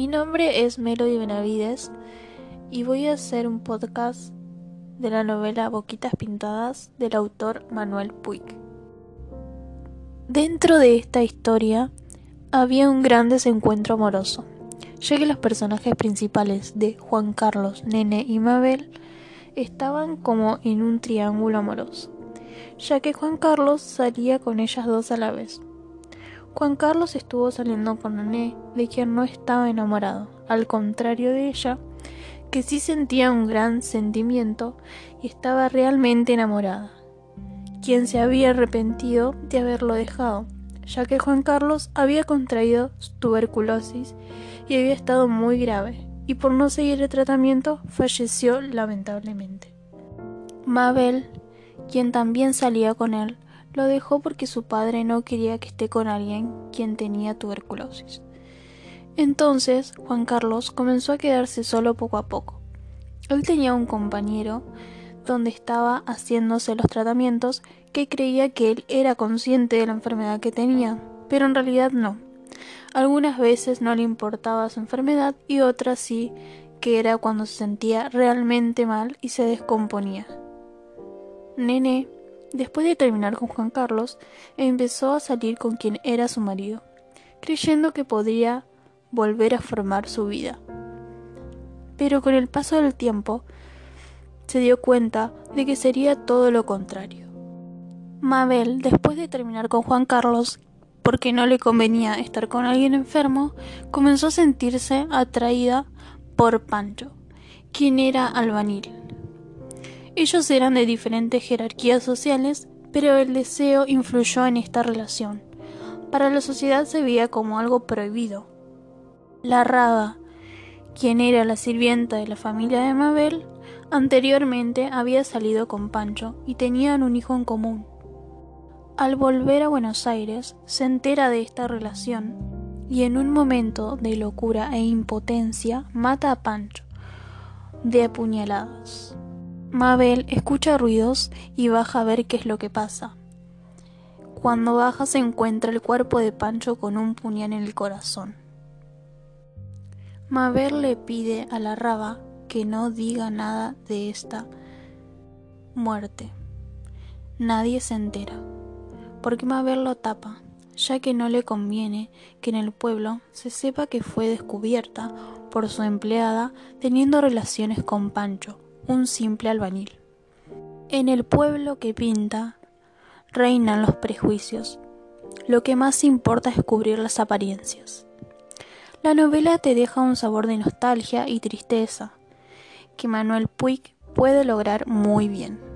Mi nombre es Melody Benavides y voy a hacer un podcast de la novela Boquitas Pintadas del autor Manuel Puig. Dentro de esta historia había un gran desencuentro amoroso, ya que los personajes principales de Juan Carlos, Nene y Mabel estaban como en un triángulo amoroso, ya que Juan Carlos salía con ellas dos a la vez. Juan Carlos estuvo saliendo con Nene, de quien no estaba enamorado, al contrario de ella, que sí sentía un gran sentimiento y estaba realmente enamorada, quien se había arrepentido de haberlo dejado, ya que Juan Carlos había contraído tuberculosis y había estado muy grave, y por no seguir el tratamiento falleció lamentablemente. Mabel, quien también salía con él, lo dejó porque su padre no quería que esté con alguien quien tenía tuberculosis. Entonces Juan Carlos comenzó a quedarse solo poco a poco. Él tenía un compañero donde estaba haciéndose los tratamientos que creía que él era consciente de la enfermedad que tenía, pero en realidad no. Algunas veces no le importaba su enfermedad y otras sí, que era cuando se sentía realmente mal y se descomponía. Nene Después de terminar con Juan Carlos, empezó a salir con quien era su marido, creyendo que podría volver a formar su vida. Pero con el paso del tiempo, se dio cuenta de que sería todo lo contrario. Mabel, después de terminar con Juan Carlos, porque no le convenía estar con alguien enfermo, comenzó a sentirse atraída por Pancho, quien era albanil. Ellos eran de diferentes jerarquías sociales, pero el deseo influyó en esta relación. Para la sociedad se veía como algo prohibido. La Rada, quien era la sirvienta de la familia de Mabel, anteriormente había salido con Pancho y tenían un hijo en común. Al volver a Buenos Aires, se entera de esta relación y en un momento de locura e impotencia mata a Pancho de apuñaladas. Mabel escucha ruidos y baja a ver qué es lo que pasa. Cuando baja se encuentra el cuerpo de Pancho con un puñal en el corazón. Mabel le pide a la raba que no diga nada de esta muerte. Nadie se entera, porque Mabel lo tapa, ya que no le conviene que en el pueblo se sepa que fue descubierta por su empleada teniendo relaciones con Pancho un simple albañil. En el pueblo que pinta reinan los prejuicios. Lo que más importa es cubrir las apariencias. La novela te deja un sabor de nostalgia y tristeza que Manuel Puig puede lograr muy bien.